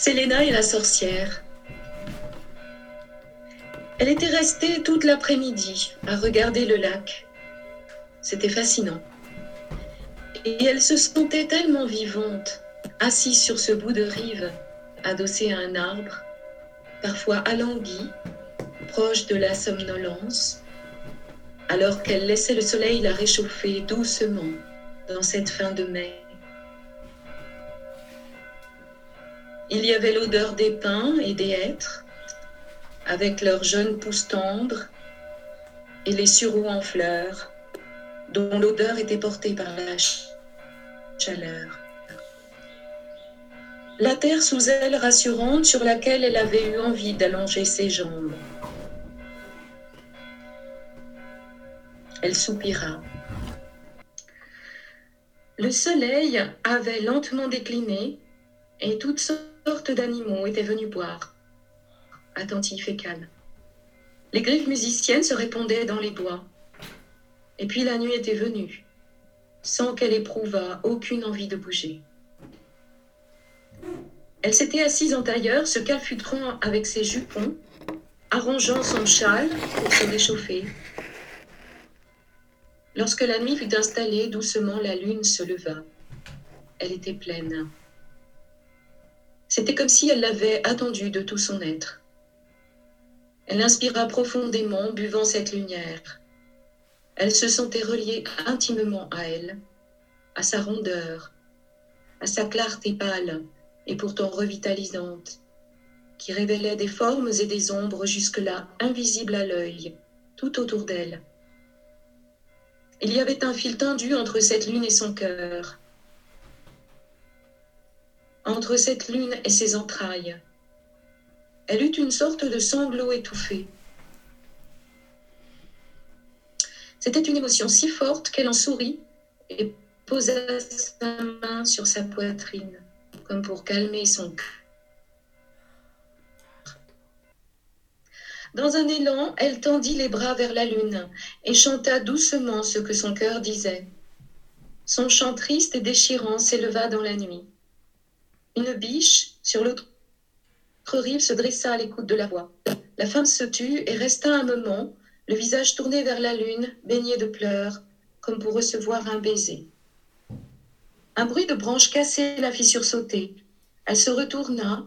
Séléna et la sorcière. Elle était restée toute l'après-midi à regarder le lac. C'était fascinant. Et elle se sentait tellement vivante, assise sur ce bout de rive, adossée à un arbre, parfois alanguie, proche de la somnolence, alors qu'elle laissait le soleil la réchauffer doucement dans cette fin de mai. Il y avait l'odeur des pins et des hêtres, avec leurs jeunes pousses tendres, et les sureaux en fleurs, dont l'odeur était portée par la chaleur. La terre sous elle rassurante sur laquelle elle avait eu envie d'allonger ses jambes. Elle soupira. Le soleil avait lentement décliné et toutes sortes d'animaux étaient venus boire, attentifs et calmes. Les griffes musiciennes se répondaient dans les bois. Et puis la nuit était venue, sans qu'elle éprouvât aucune envie de bouger. Elle s'était assise en tailleur, se calfutrant avec ses jupons, arrangeant son châle pour se réchauffer. Lorsque la nuit fut installée, doucement la lune se leva. Elle était pleine. C'était comme si elle l'avait attendue de tout son être. Elle inspira profondément, buvant cette lumière. Elle se sentait reliée intimement à elle, à sa rondeur, à sa clarté pâle et pourtant revitalisante, qui révélait des formes et des ombres jusque-là invisibles à l'œil, tout autour d'elle. Il y avait un fil tendu entre cette lune et son cœur, entre cette lune et ses entrailles. Elle eut une sorte de sanglot étouffé. C'était une émotion si forte qu'elle en sourit et posa sa main sur sa poitrine, comme pour calmer son cœur. Dans un élan, elle tendit les bras vers la lune et chanta doucement ce que son cœur disait. Son chant triste et déchirant s'éleva dans la nuit. Une biche, sur l'autre rive, se dressa à l'écoute de la voix. La femme se tut et resta un moment, le visage tourné vers la lune, baigné de pleurs, comme pour recevoir un baiser. Un bruit de branches cassées la fit sursauter. Elle se retourna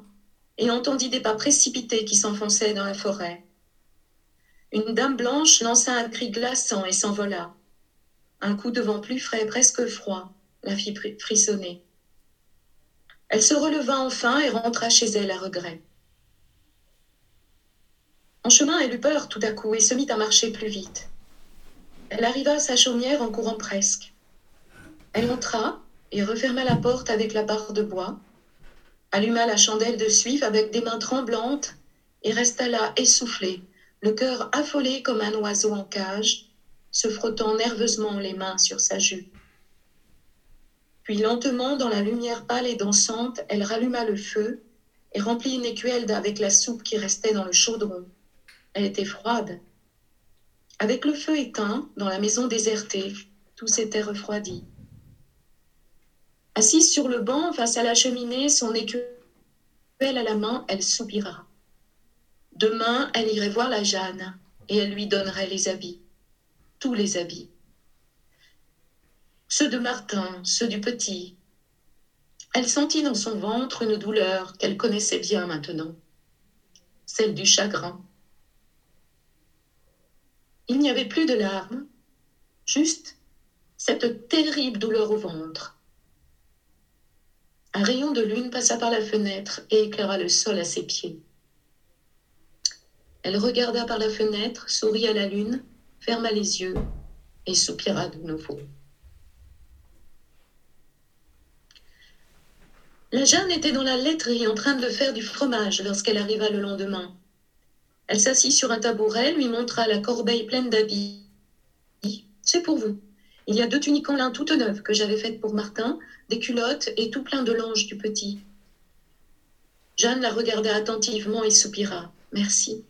et entendit des pas précipités qui s'enfonçaient dans la forêt. Une dame blanche lança un cri glaçant et s'envola. Un coup de vent plus frais, presque froid, la fit frissonner. Elle se releva enfin et rentra chez elle à regret. En chemin, elle eut peur tout à coup et se mit à marcher plus vite. Elle arriva à sa chaumière en courant presque. Elle entra et referma la porte avec la barre de bois, alluma la chandelle de suif avec des mains tremblantes et resta là essoufflée, le cœur affolé comme un oiseau en cage, se frottant nerveusement les mains sur sa jupe. Puis lentement, dans la lumière pâle et dansante, elle ralluma le feu et remplit une écuelle avec la soupe qui restait dans le chaudron. Elle était froide. Avec le feu éteint, dans la maison désertée, tout s'était refroidi. Assise sur le banc face à la cheminée, son écuelle à la main, elle soupira. Demain, elle irait voir la Jeanne et elle lui donnerait les habits, tous les habits ceux de Martin, ceux du petit. Elle sentit dans son ventre une douleur qu'elle connaissait bien maintenant, celle du chagrin. Il n'y avait plus de larmes, juste cette terrible douleur au ventre. Un rayon de lune passa par la fenêtre et éclaira le sol à ses pieds. Elle regarda par la fenêtre, sourit à la lune, ferma les yeux et soupira de nouveau. La Jeanne était dans la laiterie en train de faire du fromage lorsqu'elle arriva le lendemain. Elle s'assit sur un tabouret, lui montra la corbeille pleine d'habits. C'est pour vous. Il y a deux tuniques en lin toutes neuves que j'avais faites pour Martin, des culottes et tout plein de langes du petit. Jeanne la regarda attentivement et soupira. Merci.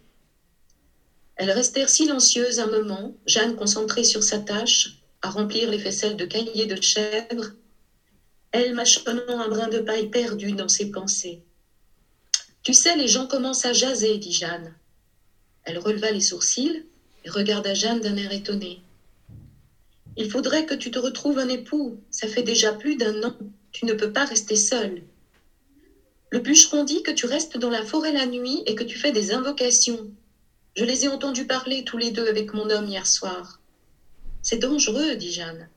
Elles restèrent silencieuses un moment, Jeanne concentrée sur sa tâche, à remplir les faisselles de cahiers de chèvre elle mâchonnant un brin de paille perdu dans ses pensées. Tu sais, les gens commencent à jaser, dit Jeanne. Elle releva les sourcils et regarda Jeanne d'un air étonné. Il faudrait que tu te retrouves un époux. Ça fait déjà plus d'un an. Tu ne peux pas rester seule. Le bûcheron dit que tu restes dans la forêt la nuit et que tu fais des invocations. Je les ai entendus parler tous les deux avec mon homme hier soir. C'est dangereux, dit Jeanne.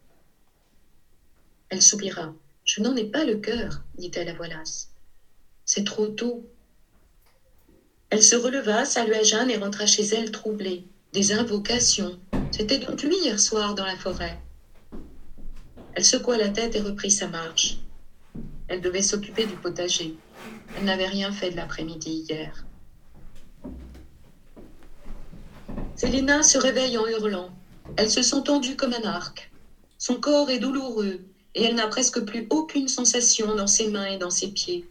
Elle soupira. Je n'en ai pas le cœur, dit-elle à voix lasse. C'est trop tôt. Elle se releva, salua Jeanne et rentra chez elle troublée. Des invocations. C'était donc lui hier soir dans la forêt. Elle secoua la tête et reprit sa marche. Elle devait s'occuper du potager. Elle n'avait rien fait de l'après-midi hier. Célina se réveille en hurlant. Elle se sent tendue comme un arc. Son corps est douloureux et elle n'a presque plus aucune sensation dans ses mains et dans ses pieds.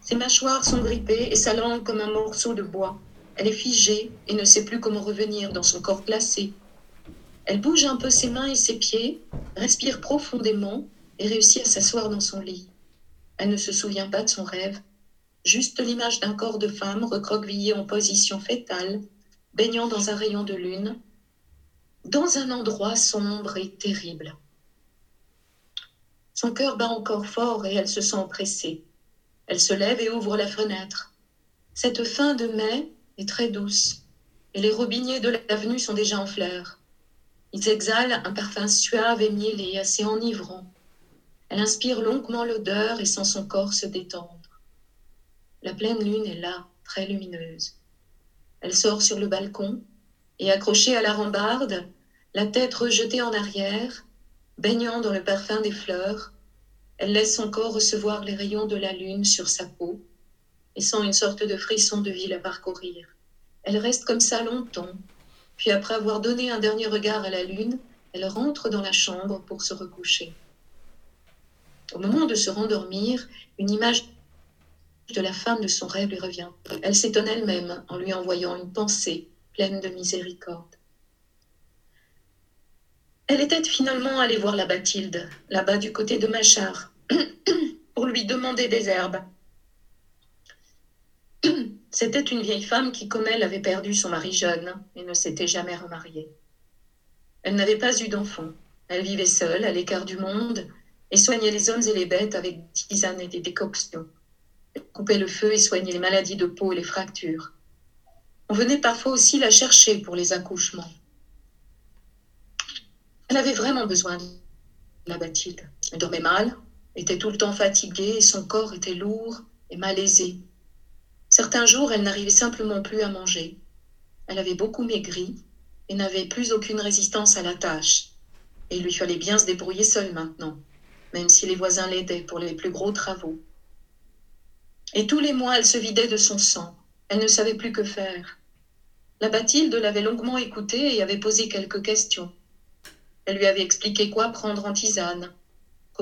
Ses mâchoires sont grippées et sa langue comme un morceau de bois. Elle est figée et ne sait plus comment revenir dans son corps glacé. Elle bouge un peu ses mains et ses pieds, respire profondément et réussit à s'asseoir dans son lit. Elle ne se souvient pas de son rêve, juste l'image d'un corps de femme recroquevillé en position fétale, baignant dans un rayon de lune, dans un endroit sombre et terrible. Son cœur bat encore fort et elle se sent oppressée. Elle se lève et ouvre la fenêtre. Cette fin de mai est très douce, et les robiniers de l'avenue sont déjà en fleurs. Ils exhalent un parfum suave et miellé, assez enivrant. Elle inspire longuement l'odeur et sent son corps se détendre. La pleine lune est là, très lumineuse. Elle sort sur le balcon et, accrochée à la rambarde, la tête rejetée en arrière, baignant dans le parfum des fleurs, elle laisse son corps recevoir les rayons de la lune sur sa peau et sent une sorte de frisson de ville à parcourir. Elle reste comme ça longtemps, puis après avoir donné un dernier regard à la lune, elle rentre dans la chambre pour se recoucher. Au moment de se rendormir, une image de la femme de son rêve lui revient. Elle s'étonne elle-même en lui envoyant une pensée pleine de miséricorde. Elle était finalement allée voir la Bathilde, là-bas du côté de Machar, pour lui demander des herbes. C'était une vieille femme qui, comme elle, avait perdu son mari jeune et ne s'était jamais remariée. Elle n'avait pas eu d'enfant. Elle vivait seule, à l'écart du monde, et soignait les hommes et les bêtes avec des tisanes et des décoctions. Elle coupait le feu et soignait les maladies de peau et les fractures. On venait parfois aussi la chercher pour les accouchements. Elle avait vraiment besoin de la Bathilde. Elle dormait mal, était tout le temps fatiguée et son corps était lourd et malaisé. Certains jours, elle n'arrivait simplement plus à manger. Elle avait beaucoup maigri et n'avait plus aucune résistance à la tâche. Et il lui fallait bien se débrouiller seule maintenant, même si les voisins l'aidaient pour les plus gros travaux. Et tous les mois, elle se vidait de son sang. Elle ne savait plus que faire. La Bathilde l'avait longuement écoutée et avait posé quelques questions. Elle lui avait expliqué quoi prendre en tisane,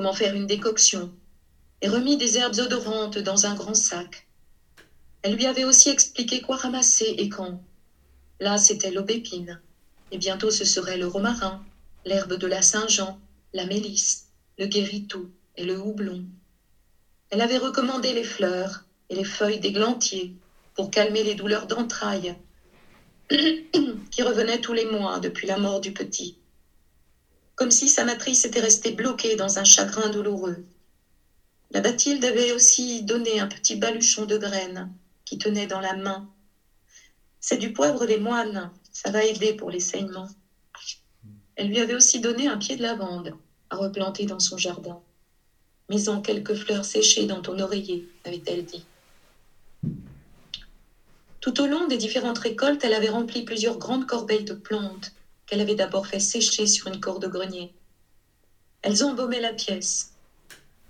comment faire une décoction, et remis des herbes odorantes dans un grand sac. Elle lui avait aussi expliqué quoi ramasser et quand. Là, c'était l'aubépine, et bientôt ce serait le romarin, l'herbe de la Saint-Jean, la mélisse, le guéritou et le houblon. Elle avait recommandé les fleurs et les feuilles d'églantier pour calmer les douleurs d'entrailles qui revenaient tous les mois depuis la mort du petit comme si sa matrice était restée bloquée dans un chagrin douloureux. La Bathilde avait aussi donné un petit baluchon de graines qui tenait dans la main. C'est du poivre des moines, ça va aider pour les saignements. Elle lui avait aussi donné un pied de lavande à replanter dans son jardin. Mets-en quelques fleurs séchées dans ton oreiller, avait-elle dit. Tout au long des différentes récoltes, elle avait rempli plusieurs grandes corbeilles de plantes qu'elle avait d'abord fait sécher sur une corde grenier. Elles embaumaient la pièce.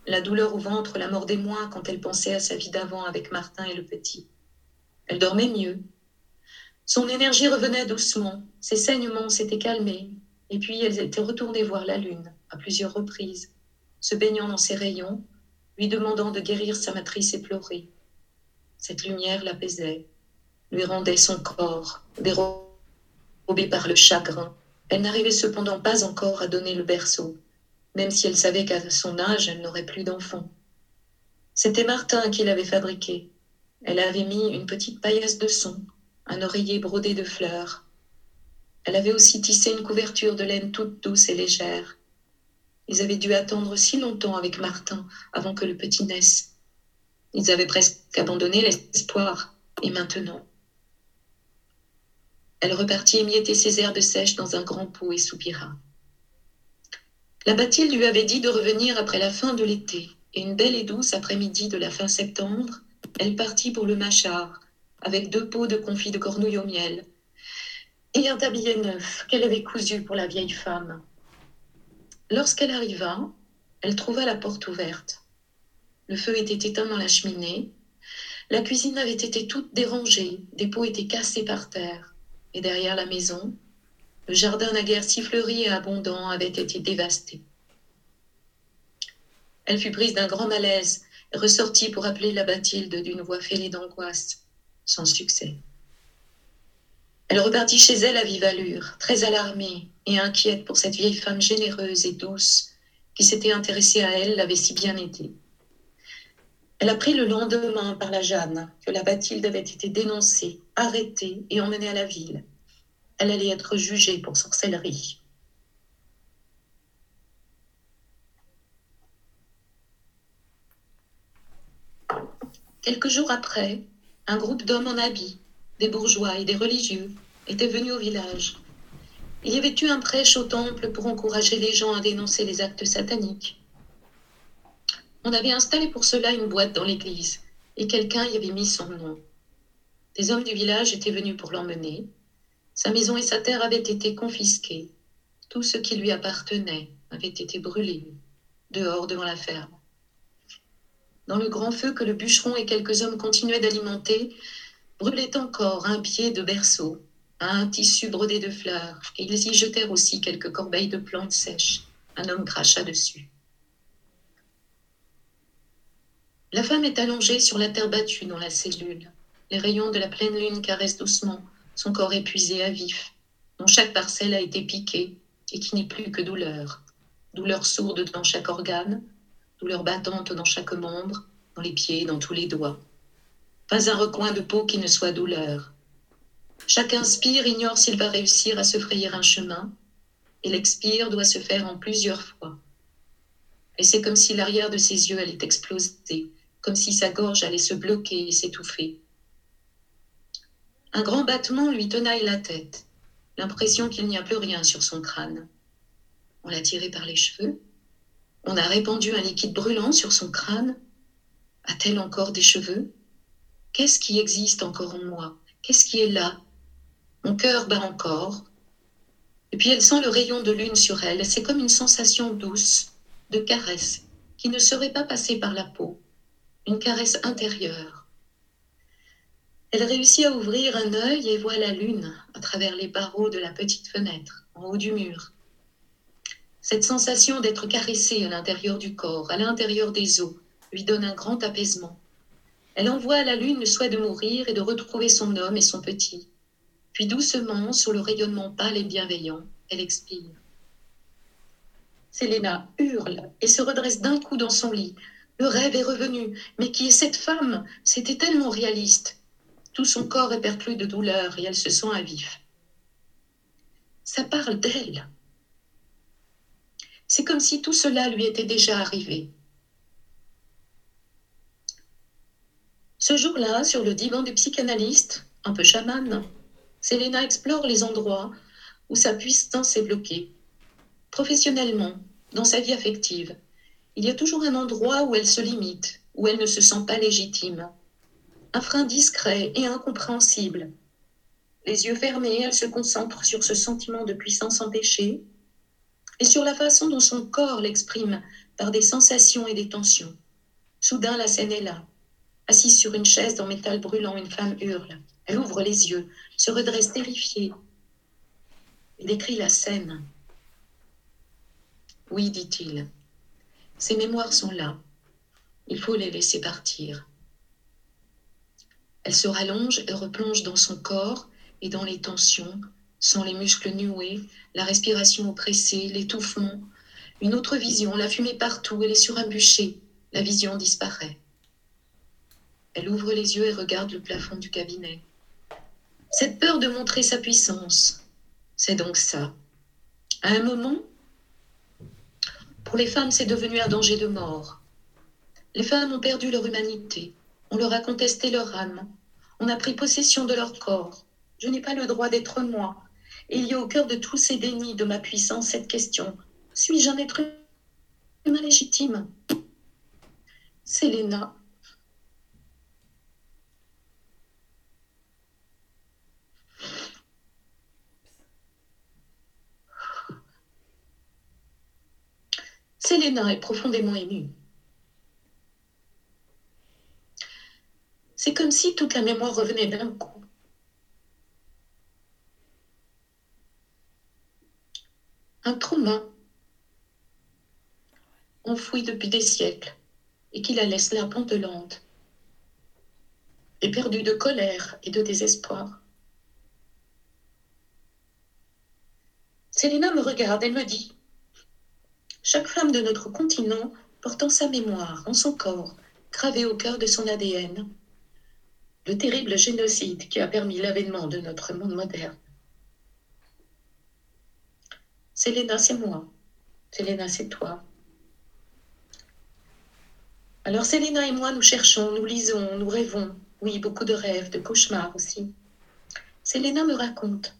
La douleur au ventre la mordait moins quand elle pensait à sa vie d'avant avec Martin et le petit. Elle dormait mieux. Son énergie revenait doucement, ses saignements s'étaient calmés, et puis elle était retournée voir la lune à plusieurs reprises, se baignant dans ses rayons, lui demandant de guérir sa matrice éplorée. Cette lumière l'apaisait, lui rendait son corps, par le chagrin, elle n'arrivait cependant pas encore à donner le berceau, même si elle savait qu'à son âge elle n'aurait plus d'enfant. C'était Martin qui l'avait fabriqué, Elle avait mis une petite paillasse de son, un oreiller brodé de fleurs. Elle avait aussi tissé une couverture de laine toute douce et légère. Ils avaient dû attendre si longtemps avec Martin avant que le petit naisse. Ils avaient presque abandonné l'espoir. Et maintenant Elle repartit émietter ses herbes sèches dans un grand pot et soupira. La Bathilde lui avait dit de revenir après la fin de l'été, et une belle et douce après-midi de la fin septembre, elle partit pour le Machard, avec deux pots de confit de cornouille au miel, et un tablier neuf qu'elle avait cousu pour la vieille femme. Lorsqu'elle arriva, elle trouva la porte ouverte. Le feu était éteint dans la cheminée, la cuisine avait été toute dérangée, des pots étaient cassés par terre, et derrière la maison, le jardin naguère si fleuri et abondant avait été dévasté. Elle fut prise d'un grand malaise et ressortit pour appeler la Bathilde d'une voix fêlée d'angoisse, sans succès. Elle repartit chez elle à vive allure, très alarmée et inquiète pour cette vieille femme généreuse et douce qui s'était intéressée à elle, l'avait si bien aidée. Elle apprit le lendemain par la Jeanne que la Bathilde avait été dénoncée, arrêtée et emmenée à la ville. Elle allait être jugée pour sorcellerie. Quelques jours après, un groupe d'hommes en habit, des bourgeois et des religieux, était venu au village. Il y avait eu un prêche au temple pour encourager les gens à dénoncer les actes sataniques. On avait installé pour cela une boîte dans l'église, et quelqu'un y avait mis son nom. Des hommes du village étaient venus pour l'emmener. Sa maison et sa terre avaient été confisquées. Tout ce qui lui appartenait avait été brûlé, dehors devant la ferme. Dans le grand feu que le bûcheron et quelques hommes continuaient d'alimenter, brûlait encore un pied de berceau, un tissu brodé de fleurs, et ils y jetèrent aussi quelques corbeilles de plantes sèches. Un homme cracha dessus. La femme est allongée sur la terre battue dans la cellule. Les rayons de la pleine lune caressent doucement son corps épuisé à vif, dont chaque parcelle a été piquée et qui n'est plus que douleur. Douleur sourde dans chaque organe, douleur battante dans chaque membre, dans les pieds, dans tous les doigts. Pas un recoin de peau qui ne soit douleur. Chaque inspire ignore s'il va réussir à se frayer un chemin, et l'expire doit se faire en plusieurs fois. Et c'est comme si l'arrière de ses yeux allait exploser, comme si sa gorge allait se bloquer et s'étouffer. Un grand battement lui tenaille la tête, l'impression qu'il n'y a plus rien sur son crâne. On l'a tiré par les cheveux, on a répandu un liquide brûlant sur son crâne. A-t-elle encore des cheveux? Qu'est-ce qui existe encore en moi? Qu'est-ce qui est là? Mon cœur bat encore. Et puis elle sent le rayon de lune sur elle. C'est comme une sensation douce, de caresse, qui ne serait pas passée par la peau une caresse intérieure. Elle réussit à ouvrir un œil et voit la lune à travers les barreaux de la petite fenêtre, en haut du mur. Cette sensation d'être caressée à l'intérieur du corps, à l'intérieur des os, lui donne un grand apaisement. Elle envoie à la lune le souhait de mourir et de retrouver son homme et son petit. Puis doucement, sous le rayonnement pâle et bienveillant, elle expire. Séléna hurle et se redresse d'un coup dans son lit, le rêve est revenu. Mais qui est cette femme? C'était tellement réaliste. Son corps est perclus de douleur et elle se sent à vif. Ça parle d'elle. C'est comme si tout cela lui était déjà arrivé. Ce jour-là, sur le divan du psychanalyste, un peu chamane, Selena explore les endroits où sa puissance est bloquée. Professionnellement, dans sa vie affective, il y a toujours un endroit où elle se limite, où elle ne se sent pas légitime. Un frein discret et incompréhensible. Les yeux fermés, elle se concentre sur ce sentiment de puissance empêchée et sur la façon dont son corps l'exprime par des sensations et des tensions. Soudain, la scène est là. Assise sur une chaise en métal brûlant, une femme hurle. Elle ouvre les yeux, se redresse terrifiée et décrit la scène. Oui, dit-il, ces mémoires sont là. Il faut les laisser partir. Elle se rallonge et replonge dans son corps et dans les tensions, sans les muscles nués, la respiration oppressée, l'étouffement. Une autre vision, la fumée partout, elle est sur un bûcher. La vision disparaît. Elle ouvre les yeux et regarde le plafond du cabinet. Cette peur de montrer sa puissance, c'est donc ça. À un moment, pour les femmes, c'est devenu un danger de mort. Les femmes ont perdu leur humanité. On leur a contesté leur âme. On a pris possession de leur corps. Je n'ai pas le droit d'être moi. Et il y a au cœur de tous ces dénis de ma puissance cette question. Suis-je un être humain légitime? Selena. Selena est profondément émue. C'est comme si toute la mémoire revenait d'un coup. Un trauma enfoui depuis des siècles et qui la laisse là pantelante, éperdue de colère et de désespoir. Selena me regarde et me dit Chaque femme de notre continent portant sa mémoire en son corps, gravée au cœur de son ADN, le terrible génocide qui a permis l'avènement de notre monde moderne. Selena, c'est moi. Selena, c'est toi. Alors Selena et moi, nous cherchons, nous lisons, nous rêvons. Oui, beaucoup de rêves, de cauchemars aussi. Selena me raconte.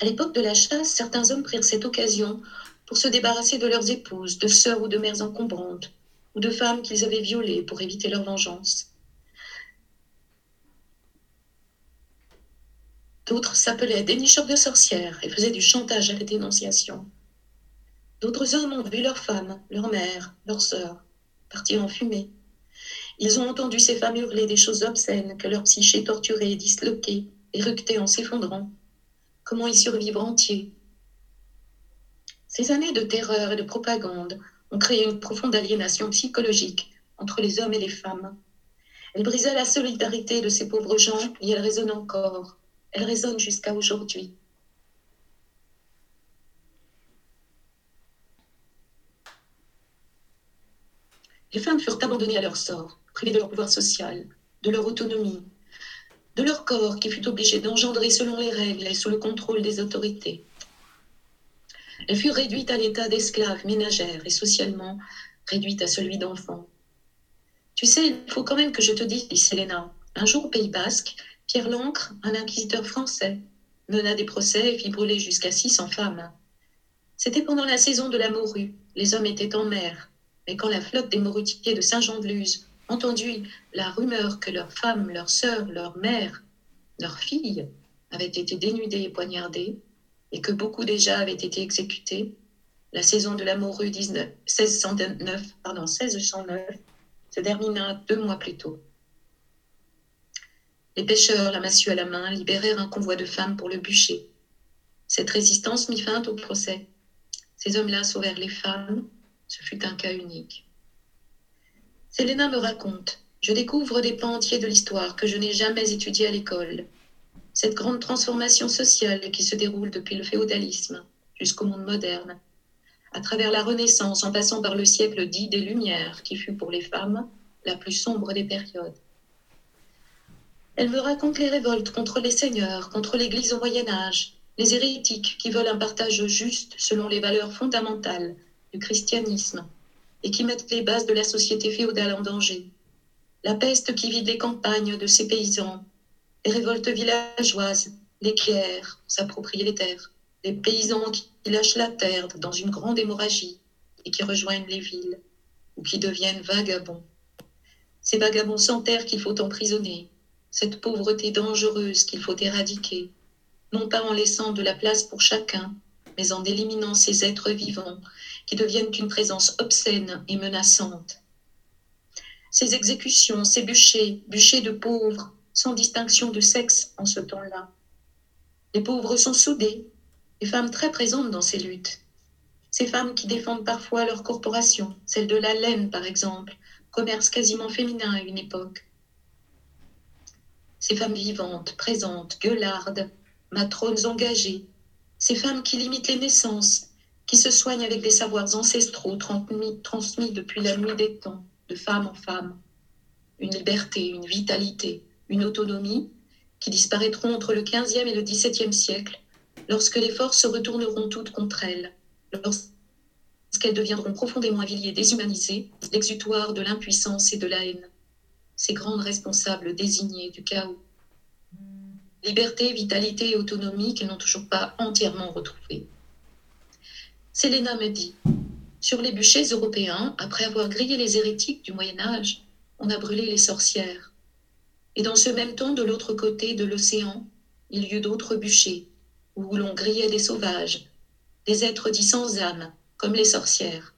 À l'époque de la chasse, certains hommes prirent cette occasion pour se débarrasser de leurs épouses, de sœurs ou de mères encombrantes, ou de femmes qu'ils avaient violées pour éviter leur vengeance. D'autres s'appelaient dénicheurs de sorcières et faisaient du chantage à la dénonciation. D'autres hommes ont vu leurs femmes, leurs mères, leurs sœurs partir en fumée. Ils ont entendu ces femmes hurler des choses obscènes que leur psyché torturée, disloquée, éructée en s'effondrant. Comment y survivre entier Ces années de terreur et de propagande ont créé une profonde aliénation psychologique entre les hommes et les femmes. Elle brisa la solidarité de ces pauvres gens et elle résonne encore. Elle résonne jusqu'à aujourd'hui. Les femmes furent abandonnées à leur sort, privées de leur pouvoir social, de leur autonomie, de leur corps qui fut obligé d'engendrer selon les règles et sous le contrôle des autorités. Elles furent réduites à l'état d'esclaves ménagères et socialement réduites à celui d'enfants. Tu sais, il faut quand même que je te dise, Selena, un jour au Pays Basque, Pierre Lancre, un inquisiteur français, mena des procès et fit brûler jusqu'à 600 femmes. C'était pendant la saison de la morue. Les hommes étaient en mer. Mais quand la flotte des morutiers de Saint-Jean-de-Luz entendit la rumeur que leurs femmes, leurs sœurs, leurs mères, leurs filles avaient été dénudées et poignardées, et que beaucoup déjà avaient été exécutés, la saison de la morue 1609, pardon, 1609 se termina deux mois plus tôt. Les pêcheurs, la massue à la main, libérèrent un convoi de femmes pour le bûcher. Cette résistance mit fin au procès. Ces hommes-là sauvèrent les femmes. Ce fut un cas unique. Selena me raconte Je découvre des pans entiers de l'histoire que je n'ai jamais étudiés à l'école. Cette grande transformation sociale qui se déroule depuis le féodalisme jusqu'au monde moderne, à travers la Renaissance en passant par le siècle dit des Lumières, qui fut pour les femmes la plus sombre des périodes. Elle me raconte les révoltes contre les seigneurs, contre l'Église au Moyen Âge, les hérétiques qui veulent un partage juste selon les valeurs fondamentales du christianisme et qui mettent les bases de la société féodale en danger, la peste qui vide les campagnes de ces paysans, les révoltes villageoises, les guerres, s'approprier les les paysans qui lâchent la terre dans une grande hémorragie et qui rejoignent les villes ou qui deviennent vagabonds. Ces vagabonds sans terre qu'il faut emprisonner, cette pauvreté dangereuse qu'il faut éradiquer, non pas en laissant de la place pour chacun, mais en éliminant ces êtres vivants qui deviennent une présence obscène et menaçante. Ces exécutions, ces bûchers, bûchers de pauvres, sans distinction de sexe en ce temps-là. Les pauvres sont soudés, les femmes très présentes dans ces luttes. Ces femmes qui défendent parfois leur corporation, celle de la laine par exemple, commerce quasiment féminin à une époque ces femmes vivantes, présentes, gueulardes, matrones engagées, ces femmes qui limitent les naissances, qui se soignent avec des savoirs ancestraux transmis, depuis la nuit des temps, de femme en femme. une liberté, une vitalité, une autonomie qui disparaîtront entre le XVe et le XVIIe siècle, lorsque les forces se retourneront toutes contre elles, lorsqu'elles deviendront profondément aviliées et déshumanisées, l'exutoire de l'impuissance et de la haine. Ces grandes responsables désignées du chaos. Liberté, vitalité et autonomie qu'elles n'ont toujours pas entièrement retrouvées. Séléna me dit Sur les bûchers européens, après avoir grillé les hérétiques du Moyen-Âge, on a brûlé les sorcières. Et dans ce même temps, de l'autre côté de l'océan, il y eut d'autres bûchers, où l'on grillait des sauvages, des êtres dits sans âme, comme les sorcières.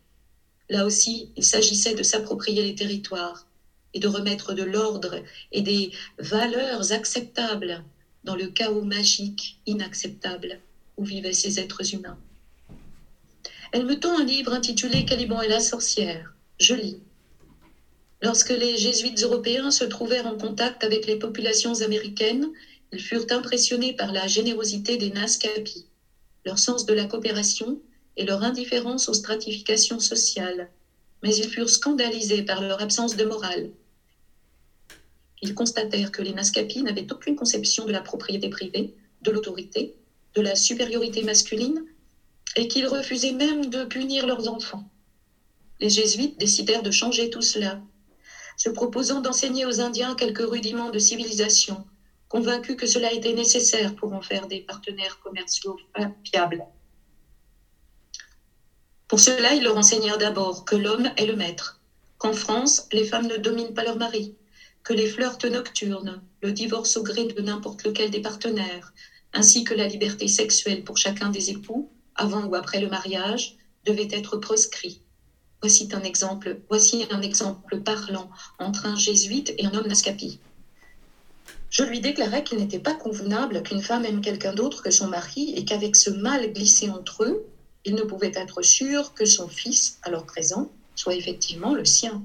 Là aussi, il s'agissait de s'approprier les territoires et de remettre de l'ordre et des valeurs acceptables dans le chaos magique inacceptable où vivaient ces êtres humains. Elle me tend un livre intitulé Caliban et la sorcière. Je lis. Lorsque les jésuites européens se trouvèrent en contact avec les populations américaines, ils furent impressionnés par la générosité des Nascapi, leur sens de la coopération et leur indifférence aux stratifications sociales, mais ils furent scandalisés par leur absence de morale. Ils constatèrent que les Nascapi n'avaient aucune conception de la propriété privée, de l'autorité, de la supériorité masculine, et qu'ils refusaient même de punir leurs enfants. Les jésuites décidèrent de changer tout cela, se proposant d'enseigner aux Indiens quelques rudiments de civilisation, convaincus que cela était nécessaire pour en faire des partenaires commerciaux fiables. Pour cela, ils leur enseignèrent d'abord que l'homme est le maître, qu'en France, les femmes ne dominent pas leur mari, que les flirts nocturnes, le divorce au gré de n'importe lequel des partenaires, ainsi que la liberté sexuelle pour chacun des époux, avant ou après le mariage, devaient être proscrits. Voici un exemple, voici un exemple parlant entre un jésuite et un homme nascapi. Je lui déclarai qu'il n'était pas convenable qu'une femme aime quelqu'un d'autre que son mari et qu'avec ce mal glissé entre eux, il ne pouvait être sûr que son fils, alors présent, soit effectivement le sien.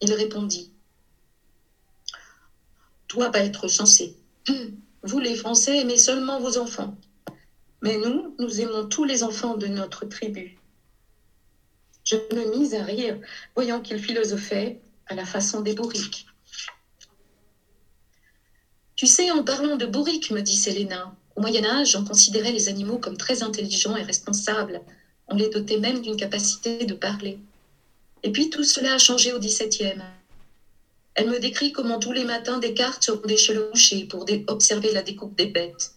Il répondit Pas être censé. Vous, les Français, aimez seulement vos enfants. Mais nous, nous aimons tous les enfants de notre tribu. Je me mis à rire, voyant qu'il philosophait à la façon des bourriques. Tu sais, en parlant de bourriques, me dit Séléna, au Moyen Âge, on considérait les animaux comme très intelligents et responsables. On les dotait même d'une capacité de parler. Et puis tout cela a changé au XVIIe. Elle me décrit comment tous les matins Descartes se rendait chez le boucher pour observer la découpe des bêtes.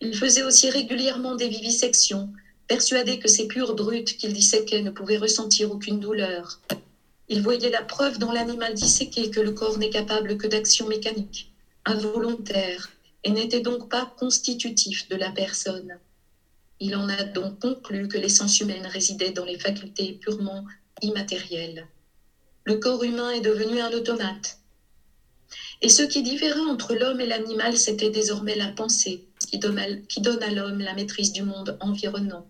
Il faisait aussi régulièrement des vivisections, persuadé que ces pures brutes qu'il disséquait ne pouvaient ressentir aucune douleur. Il voyait la preuve dans l'animal disséqué que le corps n'est capable que d'actions mécaniques, involontaires, et n'était donc pas constitutif de la personne. Il en a donc conclu que l'essence humaine résidait dans les facultés purement immatérielles. Le corps humain est devenu un automate. Et ce qui différait entre l'homme et l'animal, c'était désormais la pensée, qui donne à l'homme la maîtrise du monde environnant.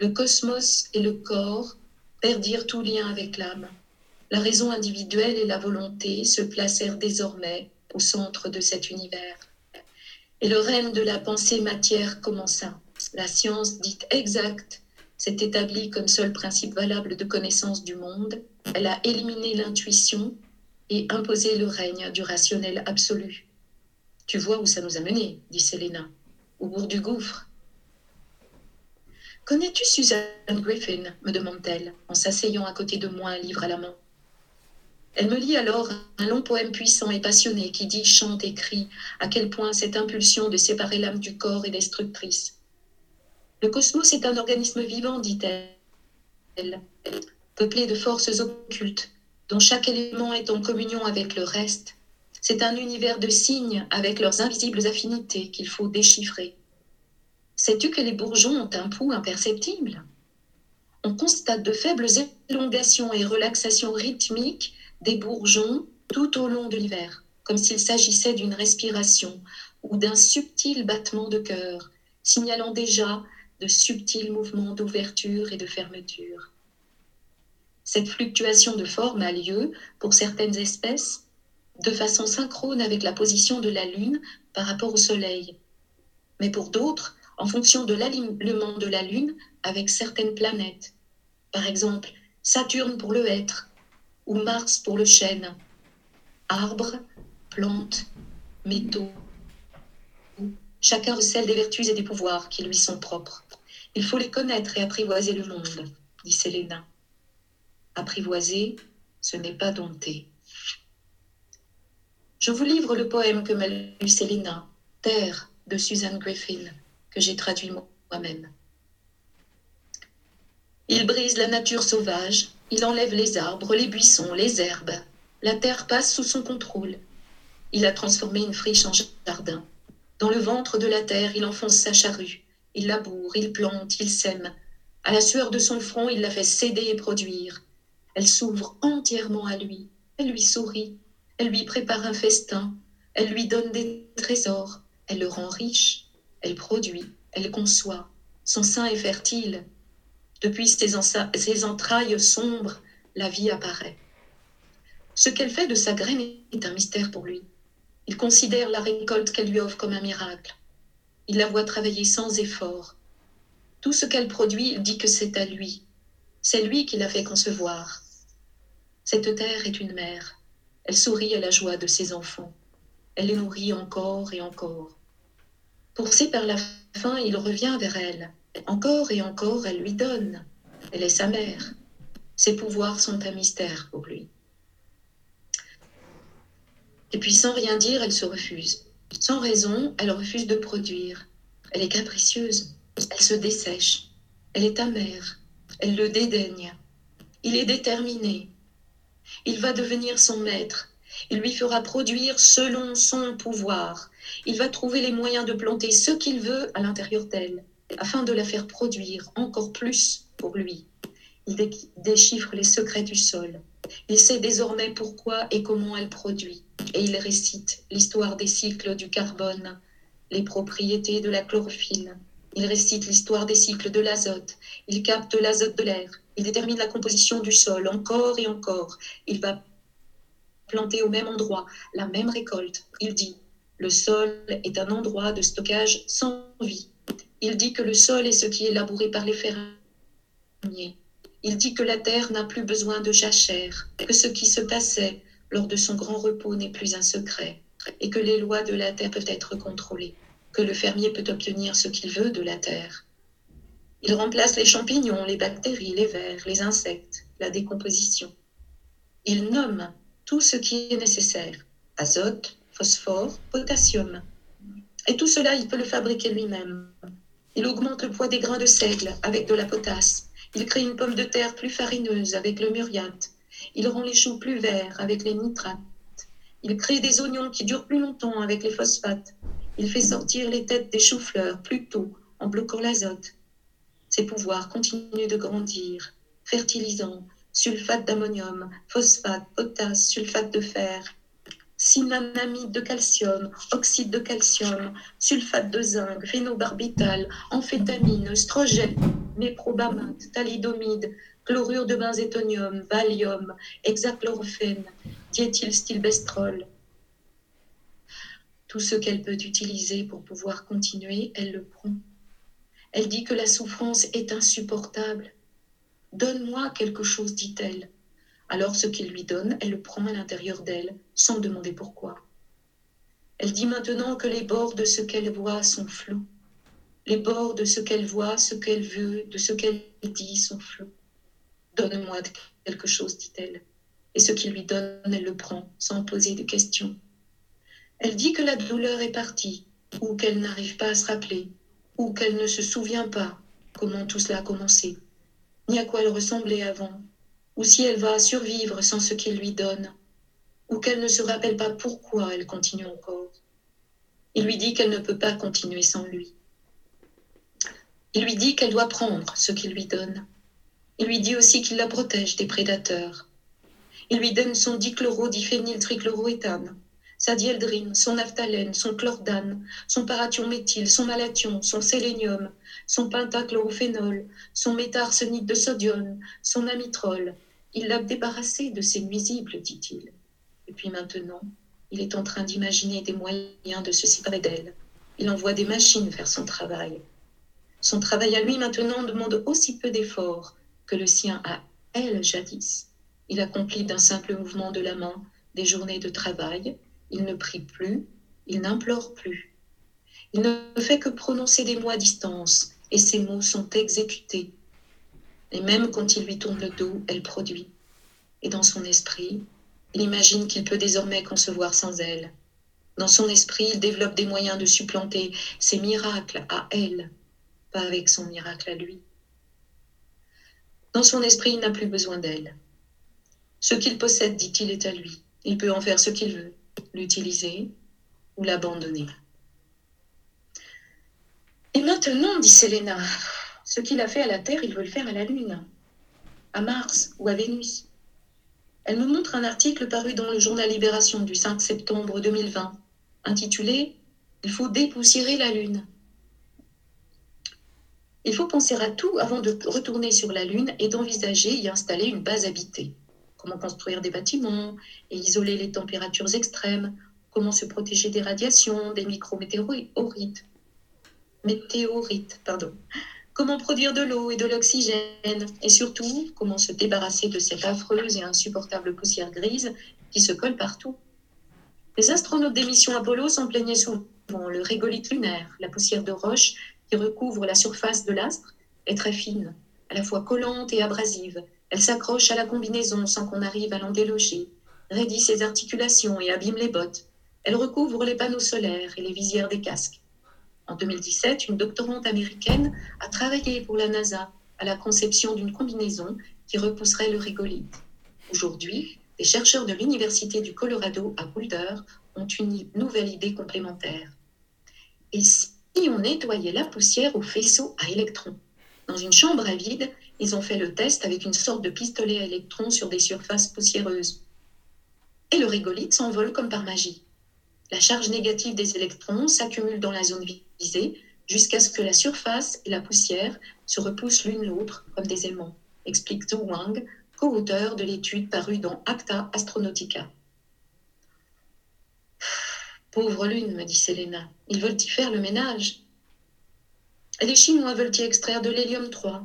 Le cosmos et le corps perdirent tout lien avec l'âme. La raison individuelle et la volonté se placèrent désormais au centre de cet univers. Et le règne de la pensée matière commença. La science dite exacte s'est établie comme seul principe valable de connaissance du monde. Elle a éliminé l'intuition et imposé le règne du rationnel absolu. Tu vois où ça nous a menés, dit Selena. Au bout du gouffre. Connais-tu Suzanne Griffin me demande-t-elle, en s'asseyant à côté de moi, un livre à la main. Elle me lit alors un long poème puissant et passionné qui dit, chante et crie à quel point cette impulsion de séparer l'âme du corps est destructrice. Le cosmos est un organisme vivant, dit-elle, peuplé de forces occultes, dont chaque élément est en communion avec le reste. C'est un univers de signes avec leurs invisibles affinités qu'il faut déchiffrer. Sais-tu que les bourgeons ont un pouls imperceptible? On constate de faibles élongations et relaxations rythmiques des bourgeons tout au long de l'hiver, comme s'il s'agissait d'une respiration ou d'un subtil battement de cœur, signalant déjà de subtils mouvements d'ouverture et de fermeture. Cette fluctuation de forme a lieu, pour certaines espèces, de façon synchrone avec la position de la Lune par rapport au Soleil. Mais pour d'autres, en fonction de l'alignement de la Lune avec certaines planètes. Par exemple, Saturne pour le hêtre, ou Mars pour le chêne. arbres, plantes, métaux. Chacun recèle des vertus et des pouvoirs qui lui sont propres. Il faut les connaître et apprivoiser le monde, dit Séléna. Apprivoiser, ce n'est pas dompter. Je vous livre le poème que m'a lu Séléna, Terre, de Suzanne Griffin, que j'ai traduit moi-même. Il brise la nature sauvage, il enlève les arbres, les buissons, les herbes. La terre passe sous son contrôle. Il a transformé une friche en jardin. Dans le ventre de la terre, il enfonce sa charrue. Il laboure, il plante, il sème. À la sueur de son front, il la fait céder et produire. Elle s'ouvre entièrement à lui. Elle lui sourit. Elle lui prépare un festin. Elle lui donne des trésors. Elle le rend riche. Elle produit. Elle conçoit. Son sein est fertile. Depuis ses, entrailles sombres, la vie apparaît. Ce qu'elle fait de sa graine est un mystère pour lui. Il considère la récolte qu'elle lui offre comme un miracle. Il la voit travailler sans effort. Tout ce qu'elle produit, il dit que c'est à lui. C'est lui qui l'a fait concevoir. Cette terre est une mère. Elle sourit à la joie de ses enfants. Elle les nourrit encore et encore. Poussé par la faim, il revient vers elle. Encore et encore, elle lui donne. Elle est sa mère. Ses pouvoirs sont un mystère pour lui. Et puis sans rien dire, elle se refuse. Sans raison, elle refuse de produire. Elle est capricieuse. Elle se dessèche. Elle est amère. Elle le dédaigne. Il est déterminé. Il va devenir son maître. Il lui fera produire selon son pouvoir. Il va trouver les moyens de planter ce qu'il veut à l'intérieur d'elle afin de la faire produire encore plus pour lui. Il déchiffre les secrets du sol. Il sait désormais pourquoi et comment elle produit. Et il récite l'histoire des cycles du carbone, les propriétés de la chlorophylle. Il récite l'histoire des cycles de l'azote. Il capte l'azote de l'air. Il détermine la composition du sol encore et encore. Il va planter au même endroit la même récolte. Il dit, le sol est un endroit de stockage sans vie. Il dit que le sol est ce qui est labouré par les fermiers. Il dit que la terre n'a plus besoin de jachère, que ce qui se passait lors de son grand repos n'est plus un secret, et que les lois de la terre peuvent être contrôlées, que le fermier peut obtenir ce qu'il veut de la terre. Il remplace les champignons, les bactéries, les vers, les insectes, la décomposition. Il nomme tout ce qui est nécessaire azote, phosphore, potassium. Et tout cela, il peut le fabriquer lui-même. Il augmente le poids des grains de seigle avec de la potasse. Il crée une pomme de terre plus farineuse avec le muriate. Il rend les choux plus verts avec les nitrates. Il crée des oignons qui durent plus longtemps avec les phosphates. Il fait sortir les têtes des choux-fleurs plus tôt en bloquant l'azote. Ses pouvoirs continuent de grandir. Fertilisant, sulfate d'ammonium, phosphate, potasse, sulfate de fer, synanamide de calcium, oxyde de calcium, sulfate de zinc, phénobarbital, amphétamine, oestrogène, méprobamate, thalidomide, chlorure de benzétonium, valium, hexachlorophène, diéthylstilbestrol. Tout ce qu'elle peut utiliser pour pouvoir continuer, elle le prend. Elle dit que la souffrance est insupportable. Donne-moi quelque chose, dit-elle. Alors ce qu'il lui donne, elle le prend à l'intérieur d'elle, sans demander pourquoi. Elle dit maintenant que les bords de ce qu'elle voit sont flous. Les bords de ce qu'elle voit, ce qu'elle veut, de ce qu'elle dit sont flous. Donne-moi quelque chose, dit-elle. Et ce qu'il lui donne, elle le prend, sans poser de questions. Elle dit que la douleur est partie, ou qu'elle n'arrive pas à se rappeler, ou qu'elle ne se souvient pas comment tout cela a commencé, ni à quoi elle ressemblait avant, ou si elle va survivre sans ce qu'il lui donne, ou qu'elle ne se rappelle pas pourquoi elle continue encore. Il lui dit qu'elle ne peut pas continuer sans lui. Il lui dit qu'elle doit prendre ce qu'il lui donne. Il lui dit aussi qu'il la protège des prédateurs. Il lui donne son dichloro-diphényltrichloroéthane, sa dieldrine, son naphthalène, son chlordane, son parathion-méthyle, son malathion, son sélénium, son pentachlorophénol, son métarsenite de sodium, son amitrol, il l'a débarrassé de ses nuisibles, dit-il. Et puis maintenant, il est en train d'imaginer des moyens de se séparer d'elle. Il envoie des machines faire son travail. Son travail à lui maintenant demande aussi peu d'efforts que le sien à elle jadis. Il accomplit d'un simple mouvement de la main des journées de travail, il ne prie plus, il n'implore plus. Il ne fait que prononcer des mots à distance, et ses mots sont exécutés. Et même quand il lui tourne le dos, elle produit. Et dans son esprit, il imagine qu'il peut désormais concevoir sans elle. Dans son esprit, il développe des moyens de supplanter ses miracles à elle, pas avec son miracle à lui. Dans son esprit, il n'a plus besoin d'elle. Ce qu'il possède, dit-il, est à lui. Il peut en faire ce qu'il veut, l'utiliser ou l'abandonner. Et maintenant, dit Séléna, ce qu'il a fait à la Terre, il veut le faire à la Lune, à Mars ou à Vénus. Elle me montre un article paru dans le journal Libération du 5 septembre 2020, intitulé Il faut dépoussiérer la Lune. Il faut penser à tout avant de retourner sur la Lune et d'envisager y installer une base habitée. Comment construire des bâtiments et isoler les températures extrêmes, comment se protéger des radiations, des micrométéorites, météorites, pardon. Comment produire de l'eau et de l'oxygène? Et surtout comment se débarrasser de cette affreuse et insupportable poussière grise qui se colle partout? Les astronautes des missions Apollo s'en plaignaient souvent. Le régolithe lunaire, la poussière de roche recouvre la surface de l'astre, est très fine, à la fois collante et abrasive. Elle s'accroche à la combinaison sans qu'on arrive à l'en déloger, raidit ses articulations et abîme les bottes. Elle recouvre les panneaux solaires et les visières des casques. En 2017, une doctorante américaine a travaillé pour la NASA à la conception d'une combinaison qui repousserait le régolithe. Aujourd'hui, des chercheurs de l'Université du Colorado à Boulder ont une nouvelle idée complémentaire. On nettoyait la poussière au faisceau à électrons Dans une chambre à vide, ils ont fait le test avec une sorte de pistolet à électrons sur des surfaces poussiéreuses. Et le régolithe s'envole comme par magie. La charge négative des électrons s'accumule dans la zone visée jusqu'à ce que la surface et la poussière se repoussent l'une l'autre comme des aimants, explique Zhu Wang, co-auteur de l'étude parue dans Acta Astronautica. Pauvre lune, me dit Selena, ils veulent y faire le ménage. Les Chinois veulent y extraire de l'hélium 3,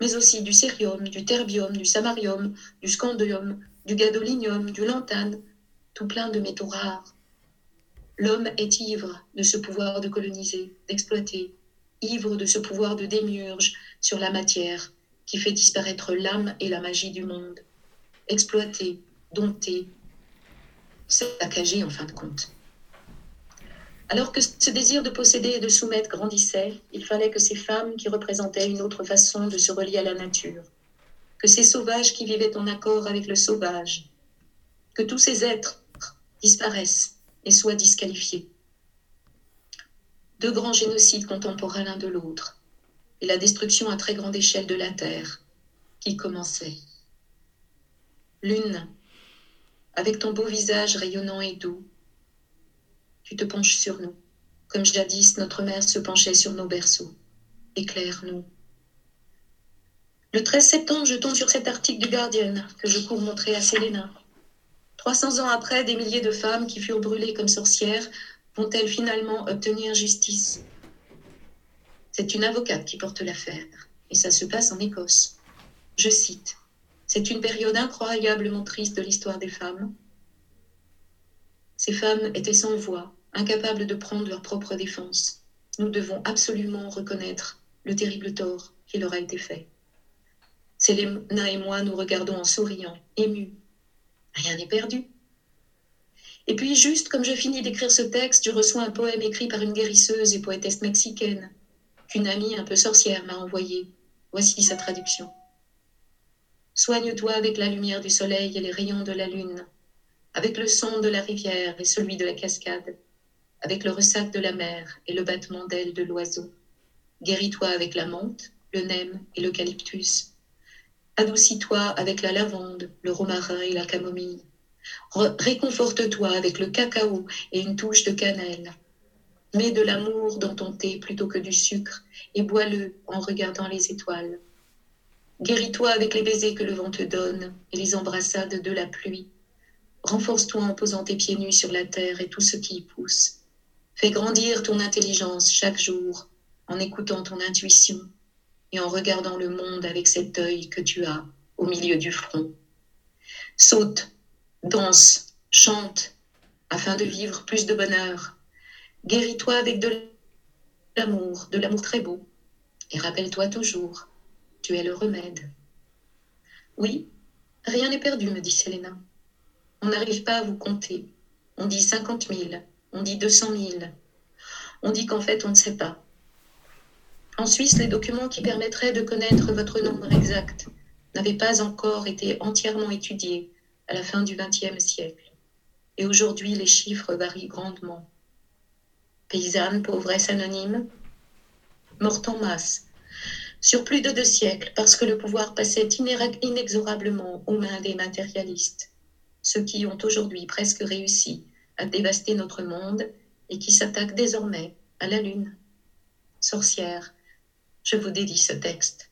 mais aussi du cérium, du terbium, du samarium, du scandium, du gadolinium, du lantane, tout plein de métaux rares. L'homme est ivre de ce pouvoir de coloniser, d'exploiter, ivre de ce pouvoir de démiurge sur la matière qui fait disparaître l'âme et la magie du monde. Exploiter, dompter, saccager en fin de compte. Alors que ce désir de posséder et de soumettre grandissait, il fallait que ces femmes qui représentaient une autre façon de se relier à la nature, que ces sauvages qui vivaient en accord avec le sauvage, que tous ces êtres disparaissent et soient disqualifiés. Deux grands génocides contemporains l'un de l'autre, et la destruction à très grande échelle de la Terre qui commençait. Lune, avec ton beau visage rayonnant et doux, tu te penches sur nous, comme jadis notre mère se penchait sur nos berceaux. Éclaire-nous. Le 13 septembre, je tombe sur cet article du Guardian que je cours montrer à Selena. 300 ans après, des milliers de femmes qui furent brûlées comme sorcières vont-elles finalement obtenir justice? C'est une avocate qui porte l'affaire, et ça se passe en Écosse. Je cite C'est une période incroyablement triste de l'histoire des femmes. Ces femmes étaient sans voix, incapables de prendre leur propre défense. Nous devons absolument reconnaître le terrible tort qui leur a été fait. Selena et moi nous regardons en souriant, émus. Rien n'est perdu. Et puis, juste comme je finis d'écrire ce texte, je reçois un poème écrit par une guérisseuse et poétesse mexicaine, qu'une amie un peu sorcière m'a envoyé. Voici sa traduction. Soigne-toi avec la lumière du soleil et les rayons de la lune avec le son de la rivière et celui de la cascade, avec le ressac de la mer et le battement d'ailes de l'oiseau. Guéris-toi avec la menthe, le nem et l'eucalyptus. Adoucis-toi avec la lavande, le romarin et la camomille. Réconforte-toi avec le cacao et une touche de cannelle. Mets de l'amour dans ton thé plutôt que du sucre et bois-le en regardant les étoiles. Guéris-toi avec les baisers que le vent te donne et les embrassades de la pluie. Renforce-toi en posant tes pieds nus sur la terre et tout ce qui y pousse. Fais grandir ton intelligence chaque jour en écoutant ton intuition et en regardant le monde avec cet œil que tu as au milieu du front. Saute, danse, Chante afin de vivre plus de bonheur. Guéris-toi avec de l'amour, de l'amour très beau. Et rappelle-toi toujours, tu es le remède. Oui, rien n'est perdu, me dit Selena. On n'arrive pas à vous compter. On dit cinquante mille, on dit deux cent mille. On dit qu'en fait, on ne sait pas. En Suisse, les documents qui permettraient de connaître votre nombre exact n'avaient pas encore été entièrement étudiés à la fin du XXe siècle. Et aujourd'hui, les chiffres varient grandement. Paysanne, pauvresse anonyme, morte en masse, sur plus de deux siècles, parce que le pouvoir passait inexorablement aux mains des matérialistes, ceux qui ont aujourd'hui presque réussi à dévaster notre monde et qui s'attaquent désormais à la Lune. Sorcière, je vous dédie ce texte.